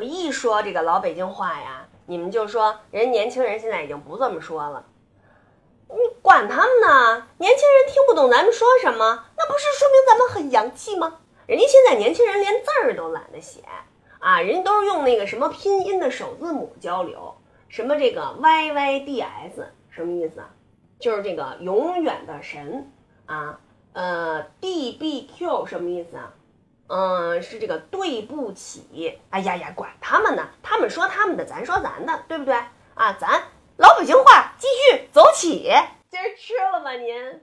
我一说这个老北京话呀，你们就说人年轻人现在已经不这么说了。你管他们呢？年轻人听不懂咱们说什么，那不是说明咱们很洋气吗？人家现在年轻人连字儿都懒得写啊，人家都是用那个什么拼音的首字母交流，什么这个 Y Y D S 什么意思啊？就是这个永远的神啊，呃 D B Q 什么意思啊？嗯，是这个对不起。哎呀呀，管他们呢，他们说他们的，咱说咱的，对不对啊？咱老北京话继续走起。今儿吃了吗您？